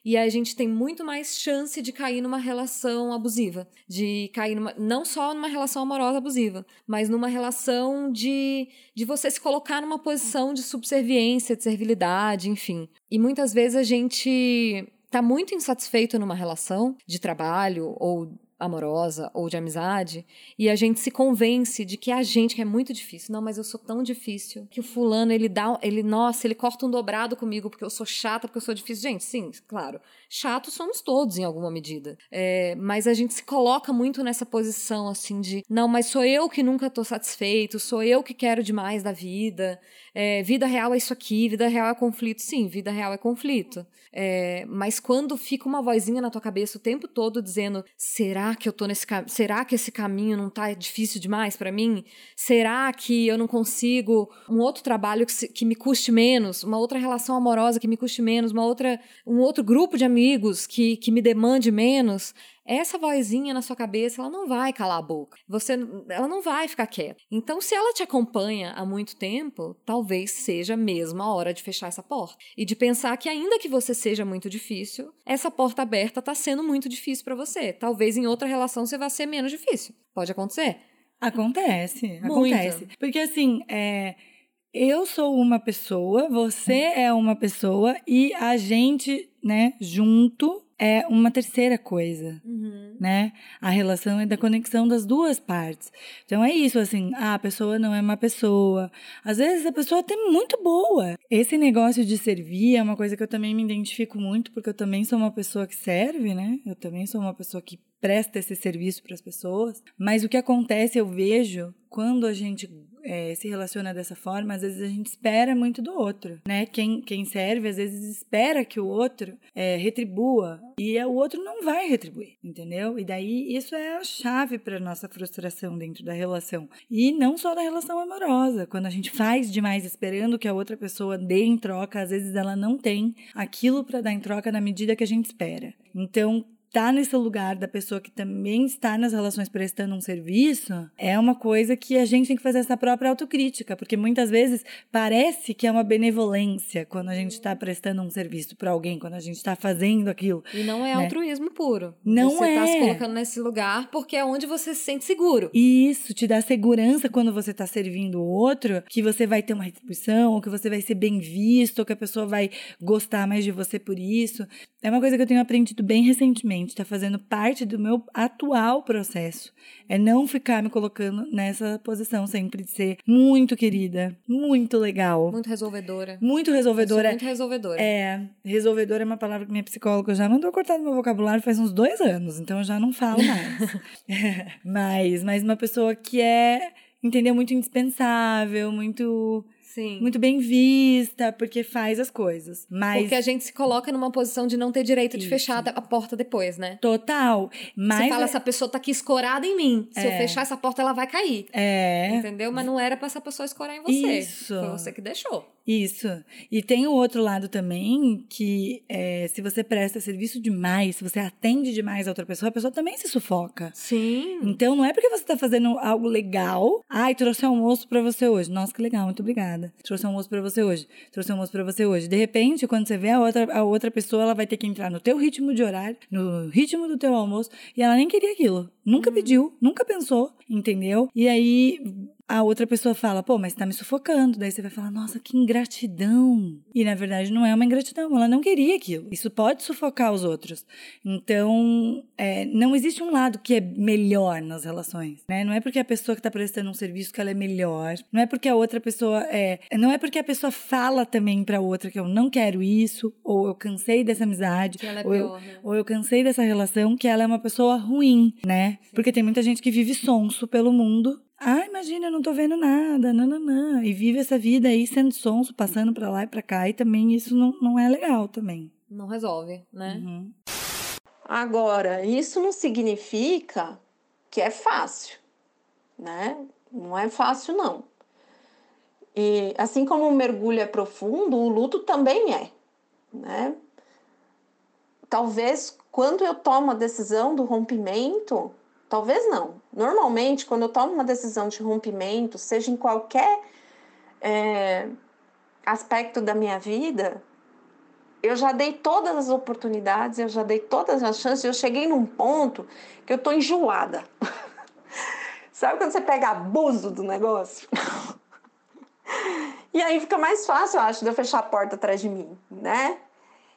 E aí a gente tem muito mais chance de cair numa relação abusiva, de cair numa, não só numa relação amorosa abusiva, mas numa relação de, de você se colocar numa posição de subserviência, de servilidade, enfim. E muitas vezes a gente tá muito insatisfeito numa relação de trabalho ou amorosa ou de amizade e a gente se convence de que é a gente que é muito difícil. Não, mas eu sou tão difícil que o fulano ele dá, ele nossa, ele corta um dobrado comigo porque eu sou chata, porque eu sou difícil. Gente, sim, claro, chatos somos todos em alguma medida. É, mas a gente se coloca muito nessa posição assim de não, mas sou eu que nunca tô satisfeito, sou eu que quero demais da vida. É, vida real é isso aqui, vida real é conflito. Sim, vida real é conflito. É, mas quando fica uma vozinha na tua cabeça o tempo todo dizendo: será que eu tô nesse? Será que esse caminho não tá difícil demais para mim? Será que eu não consigo um outro trabalho que, se- que me custe menos, uma outra relação amorosa que me custe menos, uma outra, um outro grupo de amigos que, que me demande menos? Essa vozinha na sua cabeça, ela não vai calar a boca. Você, ela não vai ficar quieta. Então, se ela te acompanha há muito tempo, talvez seja mesmo a hora de fechar essa porta e de pensar que ainda que você seja muito difícil, essa porta aberta está sendo muito difícil para você. Talvez em outra relação você vá ser menos difícil. Pode acontecer. Acontece, Muito. acontece. Porque assim, é, eu sou uma pessoa, você é uma pessoa e a gente, né, junto é uma terceira coisa, Uhum. né? A relação é da conexão das duas partes. Então é isso, assim, ah, a pessoa não é uma pessoa. Às vezes a pessoa até é muito boa. Esse negócio de servir é uma coisa que eu também me identifico muito, porque eu também sou uma pessoa que serve, né? Eu também sou uma pessoa que presta esse serviço para as pessoas. Mas o que acontece, eu vejo, quando a gente é, se relaciona dessa forma, às vezes a gente espera muito do outro, né? Quem, quem serve, às vezes espera que o outro é, retribua e o outro não vai retribuir, entendeu? E daí isso é a chave para nossa frustração dentro da relação. E não só da relação amorosa. Quando a gente faz demais esperando que a outra pessoa dê em troca, às vezes ela não tem aquilo para dar em troca na medida que a gente espera. Então, tá nesse lugar da pessoa que também está nas relações prestando um serviço, é uma coisa que a gente tem que fazer essa própria autocrítica, porque muitas vezes parece que é uma benevolência quando a gente está prestando um serviço para alguém, quando a gente está fazendo aquilo. E não é né? altruísmo puro. Não você tá se é. colocando nesse lugar porque é onde você se sente seguro. Isso te dá segurança quando você está servindo o outro, que você vai ter uma retribuição, ou que você vai ser bem visto, ou que a pessoa vai gostar mais de você por isso. É uma coisa que eu tenho aprendido bem recentemente, está fazendo parte do meu atual processo. É não ficar me colocando nessa posição sempre de ser muito querida, muito legal, Muito resolvedora. muito resolvedora. muito resolvedora. É, resolvedora é uma palavra que minha psicóloga já mandou cortar do meu vocabulário faz uns dois anos, então eu já não falo mais. mas, mas uma pessoa que é, entendeu, muito indispensável, muito, Sim. muito bem vista, porque faz as coisas. Mas Porque a gente se coloca numa posição de não ter direito de Isso. fechar a porta depois, né? total. Mas você fala, essa pessoa tá aqui escorada em mim. Se eu É. fechar essa porta, ela vai cair. é Entendeu? Mas não era pra essa pessoa escorar em você. Isso. Foi você que deixou. Isso. E tem o outro lado também, que é, se você presta serviço demais, se você atende demais a outra pessoa, a pessoa também se sufoca. Sim. Então, não é porque você tá fazendo algo legal. Ai, trouxe almoço pra você hoje. Nossa, que legal, muito obrigada. Trouxe almoço pra você hoje. Trouxe almoço pra você hoje. De repente, quando você vê a outra, a outra pessoa, ela vai ter que entrar no teu ritmo de horário, no ritmo do teu almoço, e ela nem queria aquilo. Nunca pediu, nunca pensou, entendeu? E aí a outra pessoa fala, pô, mas tá me sufocando. Daí você vai falar, nossa, que ingratidão. E na verdade não é uma ingratidão, ela não queria aquilo. Isso pode sufocar os outros. Então, é, não existe um lado que é melhor nas relações, né? Não é porque a pessoa que tá prestando um serviço que ela é melhor. Não é porque a outra pessoa é. Não é porque a pessoa fala também pra outra que eu não quero isso, ou eu cansei dessa amizade, Que ela é ou eu, pior, né? ou eu cansei dessa relação, que ela é uma pessoa ruim, né? Porque tem muita gente que vive sonso pelo mundo. Ah, imagina, eu não tô vendo nada, nananã. E vive essa vida aí sendo sonso, passando pra lá e pra cá. E também isso não, não é legal também. Não resolve, né? Uhum. Agora, isso não significa que é fácil, né? Não é fácil, não. E assim como o mergulho é profundo, o luto também é, né? Talvez quando eu tomo a decisão do rompimento, talvez não. Normalmente, quando eu tomo uma decisão de rompimento, seja em qualquer é, aspecto da minha vida, eu já dei todas as oportunidades, eu já dei todas as chances, eu cheguei num ponto que eu tô enjoada. Sabe quando você pega abuso do negócio? e aí fica mais fácil, eu acho, de eu fechar a porta atrás de mim, né?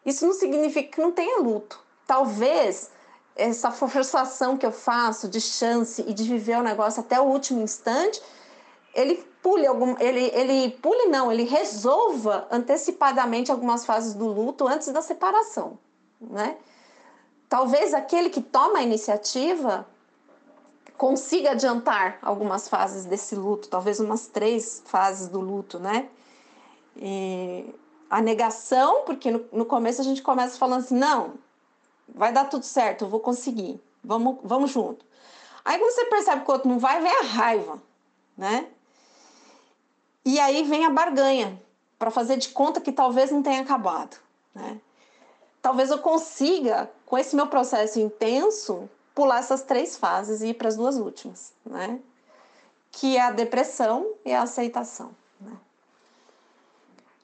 Isso não significa que não tenha luto. Talvez essa forçação que eu faço de chance e de viver o negócio até o último instante, ele pule algum, ele, ele pule não, ele resolva antecipadamente algumas fases do luto antes da separação, né? Talvez aquele que toma a iniciativa consiga adiantar algumas fases desse luto, talvez umas três fases do luto, né? E a negação, porque no, no começo a gente começa falando assim, não, vai dar tudo certo, eu vou conseguir, vamos, vamos junto. Aí quando você percebe que o outro não vai, vem a raiva, né? E aí vem a barganha, para fazer de conta que talvez não tenha acabado, né? Talvez eu consiga, com esse meu processo intenso, pular essas três fases e ir para as duas últimas, né? Que é a depressão e a aceitação?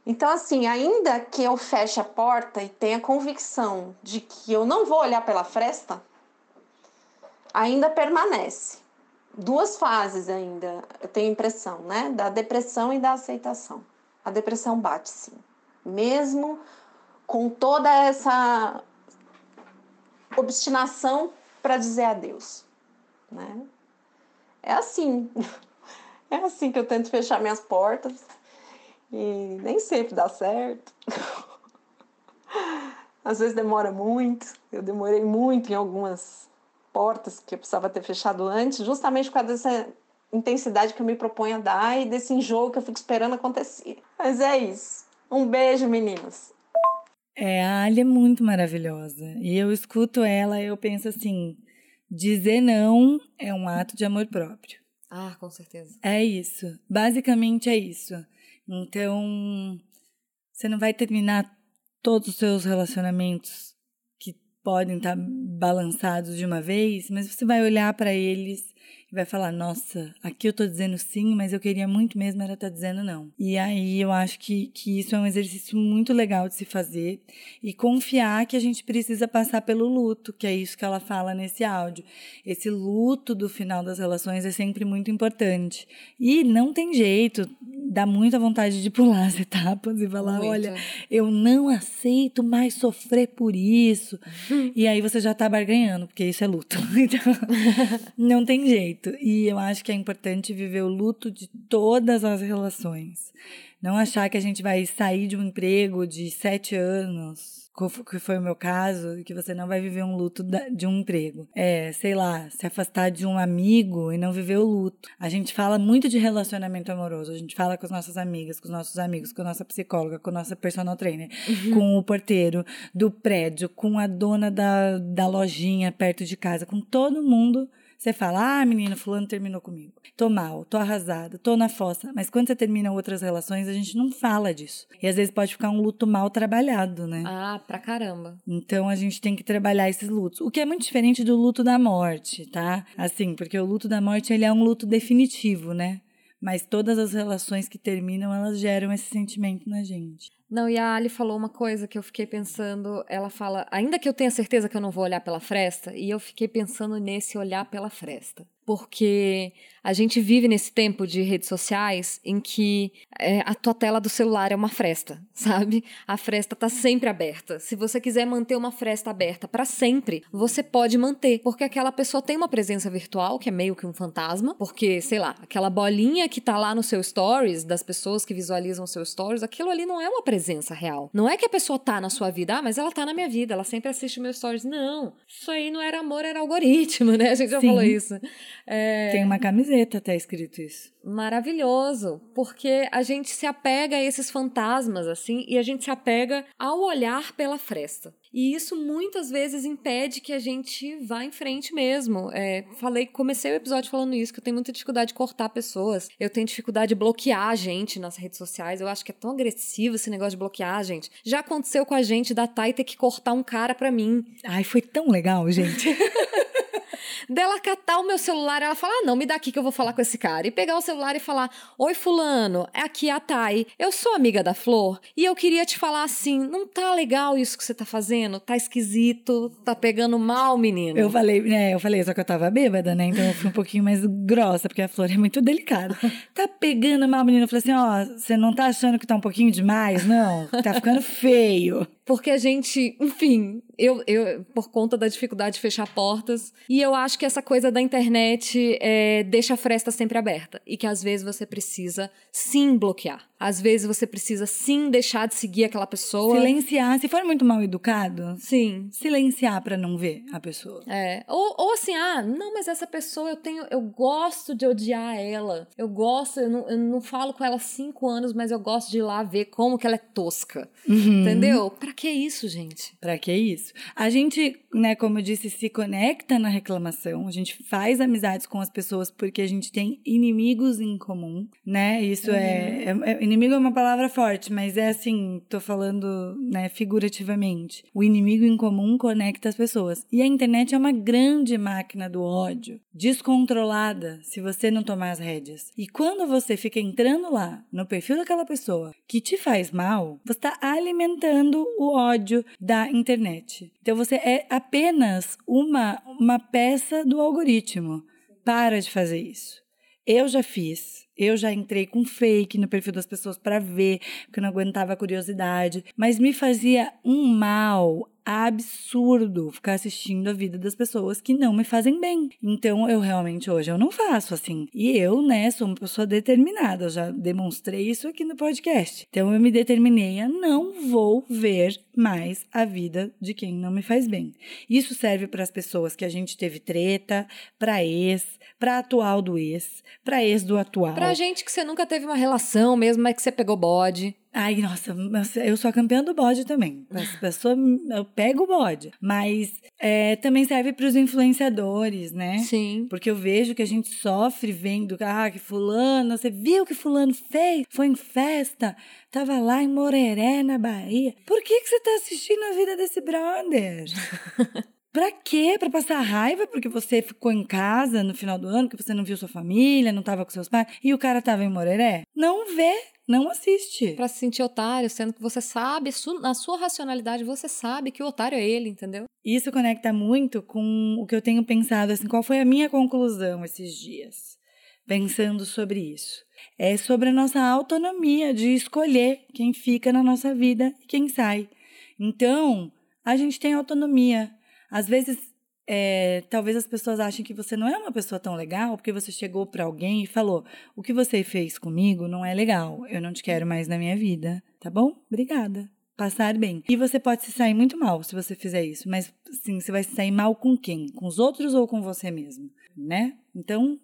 Então, assim, ainda que eu feche a porta e tenha convicção de que eu não vou olhar pela fresta, ainda permanece. Duas fases ainda, eu tenho impressão, né? Da depressão e da aceitação. A depressão bate, sim. Mesmo com toda essa obstinação para dizer adeus, né? É assim. É assim que eu tento fechar minhas portas e nem sempre dá certo. Às vezes demora muito. Eu demorei muito em algumas portas que eu precisava ter fechado antes, justamente por causa dessa intensidade que eu me proponho a dar e desse enjoo que eu fico esperando acontecer. Mas é isso. Um beijo, meninos. É, a Ali é muito maravilhosa. E eu escuto ela e eu penso assim: dizer não é um ato de amor próprio. Ah, com certeza. É isso. Basicamente é isso. Então, você não vai terminar todos os seus relacionamentos que podem estar balançados de uma vez, mas você vai olhar para eles e vai falar: nossa, aqui eu tô dizendo sim, mas eu queria muito mesmo era estar tá dizendo não. E aí eu acho que, que isso é um exercício muito legal de se fazer e confiar que a gente precisa passar pelo luto, que é isso que ela fala nesse áudio. Esse luto do final das relações é sempre muito importante. E não tem jeito, dá muita vontade de pular as etapas e falar: muito. olha, eu não aceito mais sofrer por isso. e aí você já tá barganhando, porque isso é luto. Então, não tem jeito jeito. E eu acho que é importante viver o luto de todas as relações. Não achar que a gente vai sair de um emprego de sete anos, que foi o meu caso, que você não vai viver um luto de um emprego. É, sei lá, se afastar de um amigo e não viver o luto. A gente fala muito de relacionamento amoroso, a gente fala com as nossas amigas, com os nossos amigos, com a nossa psicóloga, com a nossa personal trainer, uhum. com o porteiro do prédio, com a dona da, da lojinha perto de casa, com todo mundo você fala, ah, menina, fulano terminou comigo. Tô mal, tô arrasada, tô na fossa. Mas quando você termina outras relações, a gente não fala disso. E às vezes pode ficar um luto mal trabalhado, né? Ah, pra caramba. Então a gente tem que trabalhar esses lutos. O que é muito diferente do luto da morte, tá? Assim, porque o luto da morte, ele é um luto definitivo, né? Mas todas as relações que terminam, elas geram esse sentimento na gente. Não, e a Ali falou uma coisa que eu fiquei pensando. Ela fala, ainda que eu tenha certeza que eu não vou olhar pela fresta, e eu fiquei pensando nesse olhar pela fresta porque a gente vive nesse tempo de redes sociais em que é, a tua tela do celular é uma fresta, sabe? A fresta tá sempre aberta. Se você quiser manter uma fresta aberta para sempre, você pode manter, porque aquela pessoa tem uma presença virtual que é meio que um fantasma, porque, sei lá, aquela bolinha que tá lá no seu stories, das pessoas que visualizam seus stories, aquilo ali não é uma presença real. Não é que a pessoa tá na sua vida, ah, mas ela tá na minha vida, ela sempre assiste meus stories. Não, isso aí não era amor, era algoritmo, né? A gente já Sim. falou isso. É... Tem uma camiseta até escrito isso. Maravilhoso, porque a gente se apega a esses fantasmas, assim, e a gente se apega ao olhar pela fresta. E isso muitas vezes impede que a gente vá em frente mesmo. É, falei, comecei o episódio falando isso, que eu tenho muita dificuldade de cortar pessoas. Eu tenho dificuldade de bloquear a gente nas redes sociais. Eu acho que é tão agressivo esse negócio de bloquear a gente. Já aconteceu com a gente da Thay ter que cortar um cara pra mim. Ai, foi tão legal, gente. dela catar o meu celular, ela fala: ah, não, me dá aqui que eu vou falar com esse cara. E pegar o celular e falar: Oi, Fulano, é aqui a Thay. Eu sou amiga da Flor e eu queria te falar assim: não tá legal isso que você tá fazendo, tá esquisito, tá pegando mal, menino. Eu falei, né? Eu falei, só que eu tava bêbada, né? Então eu fui um pouquinho mais grossa, porque a Flor é muito delicada. Tá pegando mal, menino. Eu falei assim: ó, oh, você não tá achando que tá um pouquinho demais? Não, tá ficando feio. Porque a gente, enfim, eu, eu por conta da dificuldade de fechar portas, e eu acho que essa coisa da internet é, deixa a fresta sempre aberta e que às vezes você precisa sim bloquear. Às vezes você precisa sim deixar de seguir aquela pessoa. Silenciar, se for muito mal educado. Sim. Silenciar para não ver a pessoa. É. Ou, ou assim, ah, não, mas essa pessoa eu tenho. Eu gosto de odiar ela. Eu gosto, eu não, eu não falo com ela há cinco anos, mas eu gosto de ir lá ver como que ela é tosca. Uhum. Entendeu? Pra que isso, gente? Pra que isso? A gente, né, como eu disse, se conecta na reclamação. A gente faz amizades com as pessoas porque a gente tem inimigos em comum, né? Isso uhum. é, é, é inimigo é uma palavra forte, mas é assim, tô falando, né, figurativamente. O inimigo em comum conecta as pessoas. E a internet é uma grande máquina do ódio, descontrolada, se você não tomar as rédeas. E quando você fica entrando lá, no perfil daquela pessoa que te faz mal, você está alimentando o ódio da internet. Então você é apenas uma, uma peça do algoritmo. Para de fazer isso. Eu já fiz. Eu já entrei com fake no perfil das pessoas para ver, porque eu não aguentava a curiosidade, mas me fazia um mal absurdo ficar assistindo a vida das pessoas que não me fazem bem. Então eu realmente hoje eu não faço assim. E eu, né, sou uma pessoa determinada, eu já demonstrei isso aqui no podcast. Então eu me determinei a não vou ver mais a vida de quem não me faz bem. Isso serve para as pessoas que a gente teve treta, para ex, para atual do ex, para ex do atual. Pra gente que você nunca teve uma relação mesmo, mas que você pegou bode. Ai, nossa, eu sou a campeã do bode também. As pessoas, eu pego o bode. Mas é, também serve para os influenciadores, né? Sim. Porque eu vejo que a gente sofre vendo, ah, que fulano, você viu que fulano fez? Foi em festa, tava lá em Moreré, na Bahia. Por que, que você tá assistindo a vida desse brother? Pra quê? Pra passar raiva porque você ficou em casa no final do ano, que você não viu sua família, não tava com seus pais, e o cara tava em Moreré? Não vê, não assiste. Pra se sentir otário, sendo que você sabe, na sua racionalidade, você sabe que o otário é ele, entendeu? Isso conecta muito com o que eu tenho pensado, assim, qual foi a minha conclusão esses dias, pensando sobre isso. É sobre a nossa autonomia de escolher quem fica na nossa vida e quem sai. Então, a gente tem autonomia às vezes, é, talvez as pessoas achem que você não é uma pessoa tão legal porque você chegou para alguém e falou: o que você fez comigo não é legal, eu não te quero mais na minha vida, tá bom? Obrigada. Passar bem. E você pode se sair muito mal se você fizer isso, mas sim, você vai se sair mal com quem? Com os outros ou com você mesmo, né? Então,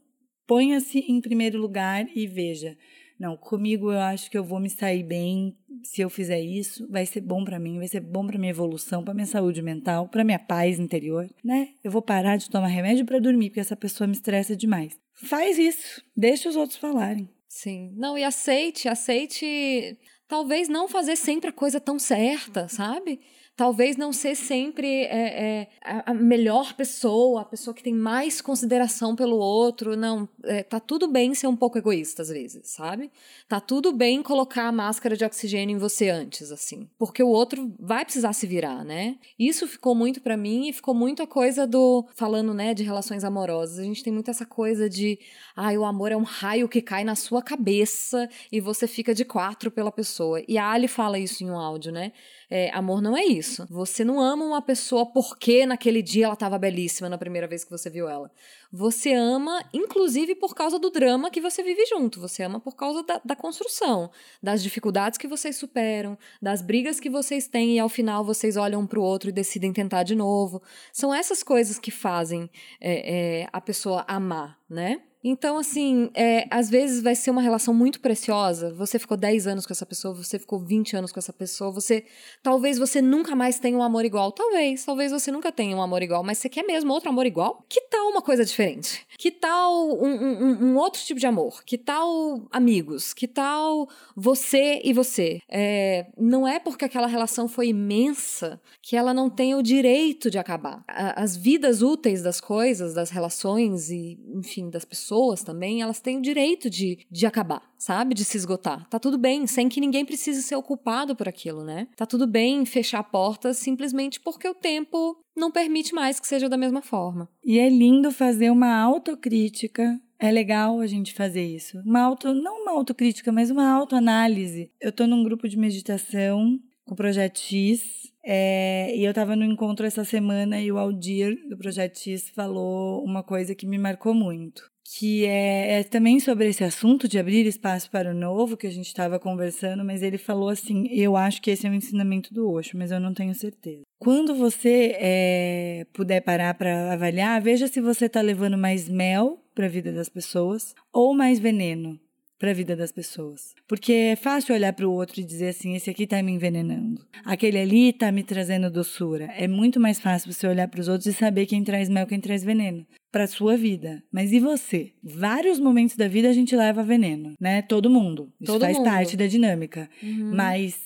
ponha-se em primeiro lugar e veja não, comigo eu acho que eu vou me sair bem se eu fizer isso, vai ser bom para mim, vai ser bom para minha evolução, para minha saúde mental, para minha paz interior, né? Eu vou parar de tomar remédio para dormir porque essa pessoa me estressa demais. Faz isso, deixa os outros falarem. Sim. Não, e aceite, aceite talvez não fazer sempre a coisa tão certa, sabe? Talvez não ser sempre é, é, a melhor pessoa, a pessoa que tem mais consideração pelo outro. Não, é, tá tudo bem ser um pouco egoísta às vezes, sabe? Tá tudo bem colocar a máscara de oxigênio em você antes, assim, porque o outro vai precisar se virar, né? Isso ficou muito para mim e ficou muito a coisa do falando, né, de relações amorosas. A gente tem muito essa coisa de, ai, ah, o amor é um raio que cai na sua cabeça e você fica de quatro pela pessoa. E a Ali fala isso em um áudio, né? É, amor não é isso. Você não ama uma pessoa porque naquele dia ela estava belíssima na primeira vez que você viu ela. Você ama, inclusive, por causa do drama que você vive junto. Você ama por causa da, da construção, das dificuldades que vocês superam, das brigas que vocês têm e ao final vocês olham um pro outro e decidem tentar de novo. São essas coisas que fazem é, é, a pessoa amar, né? Então, assim, é, às vezes vai ser uma relação muito preciosa. Você ficou 10 anos com essa pessoa, você ficou 20 anos com essa pessoa, você. Talvez você nunca mais tenha um amor igual. Talvez, talvez você nunca tenha um amor igual, mas você quer mesmo outro amor igual? Que tal uma coisa diferente? Que tal um, um, um outro tipo de amor? Que tal amigos? Que tal você e você? É, não é porque aquela relação foi imensa que ela não tem o direito de acabar. As vidas úteis das coisas, das relações e, enfim, das pessoas pessoas também, elas têm o direito de, de acabar, sabe? De se esgotar. Tá tudo bem, sem que ninguém precise ser ocupado por aquilo, né? Tá tudo bem fechar portas simplesmente porque o tempo não permite mais que seja da mesma forma. E é lindo fazer uma autocrítica é legal a gente fazer isso. Uma auto, não uma autocrítica, mas uma autoanálise. Eu tô num grupo de meditação com o Projeto X. É, e eu estava no encontro essa semana e o Aldir do Projeto X falou uma coisa que me marcou muito que é, é, também sobre esse assunto de abrir espaço para o novo que a gente estava conversando, mas ele falou assim: eu acho que esse é o ensinamento do Osho, mas eu não tenho certeza. Quando você é, puder parar para avaliar, veja se você está levando mais mel para a vida das pessoas ou mais veneno para a vida das pessoas. Porque é fácil olhar para o outro e dizer assim: esse aqui está me envenenando, aquele ali está me trazendo doçura. É muito mais fácil você olhar para os outros e saber quem traz mel, quem traz veneno para sua vida. Mas e você? Vários momentos da vida a gente leva veneno, né? Todo mundo. Isso Todo faz mundo. parte da dinâmica. Uhum. Mas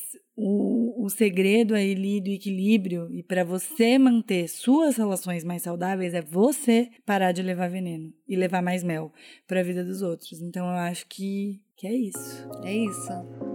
o, o segredo ali do equilíbrio e para você manter suas relações mais saudáveis é você parar de levar veneno e levar mais mel para a vida dos outros. Então eu acho que, que é isso. É isso.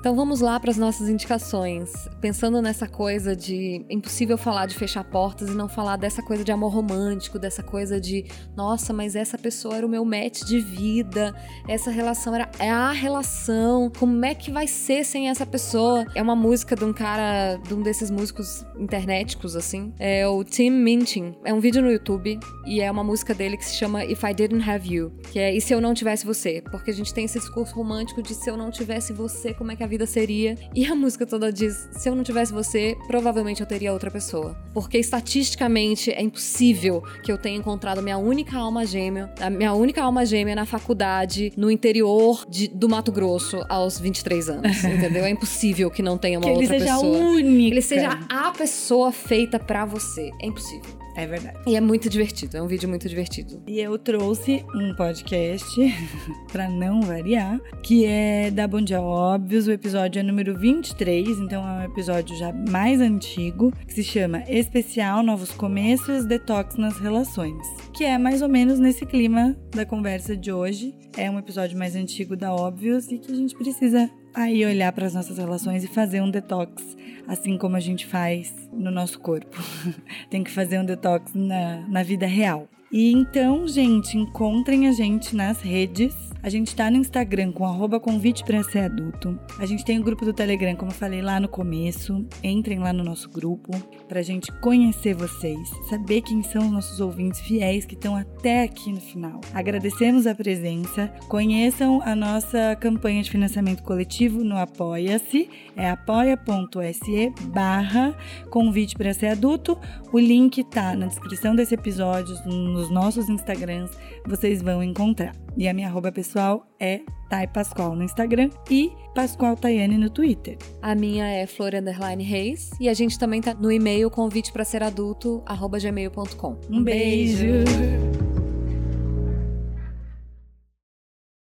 Então vamos lá para as nossas indicações. Pensando nessa coisa de impossível falar de fechar portas e não falar dessa coisa de amor romântico, dessa coisa de, nossa, mas essa pessoa era o meu match de vida, essa relação era é a relação, como é que vai ser sem essa pessoa? É uma música de um cara, de um desses músicos internéticos assim, é o Tim Minchin. É um vídeo no YouTube e é uma música dele que se chama If I Didn't Have You, que é E se eu não tivesse você? Porque a gente tem esse discurso romântico de se eu não tivesse você, como é que a vida seria? E a música toda diz: se eu não tivesse você, provavelmente eu teria outra pessoa. Porque estatisticamente é impossível que eu tenha encontrado minha única alma gêmea, a minha única alma gêmea na faculdade, no interior de, do Mato Grosso, aos 23 anos. entendeu? É impossível que não tenha uma que outra ele seja pessoa. única. Que ele seja a pessoa feita para você. É impossível. É verdade. E é muito divertido, é um vídeo muito divertido. E eu trouxe um podcast, pra não variar, que é da Bom Dia Óbvios, o episódio é número 23, então é um episódio já mais antigo, que se chama Especial Novos Começos, Detox nas Relações, que é mais ou menos nesse clima da conversa de hoje. É um episódio mais antigo da Óbvios e que a gente precisa aí olhar para as nossas relações e fazer um detox, assim como a gente faz no nosso corpo. Tem que fazer um detox na, na vida real. E então, gente, encontrem a gente nas redes. A gente tá no Instagram com arroba convite para ser adulto. A gente tem o grupo do Telegram, como eu falei lá no começo. Entrem lá no nosso grupo pra gente conhecer vocês, saber quem são os nossos ouvintes fiéis que estão até aqui no final. Agradecemos a presença. Conheçam a nossa campanha de financiamento coletivo no Apoia-se. É apoia.se barra convite para ser adulto. O link tá na descrição desse episódio, nos nossos Instagrams, vocês vão encontrar. E a minha arroba pessoal é Thay Pascoal no Instagram e Pascoal Tayane no Twitter. A minha é Flor Underline Reis e a gente também tá no e-mail convite para ser adulto arroba gmail.com. Um beijo.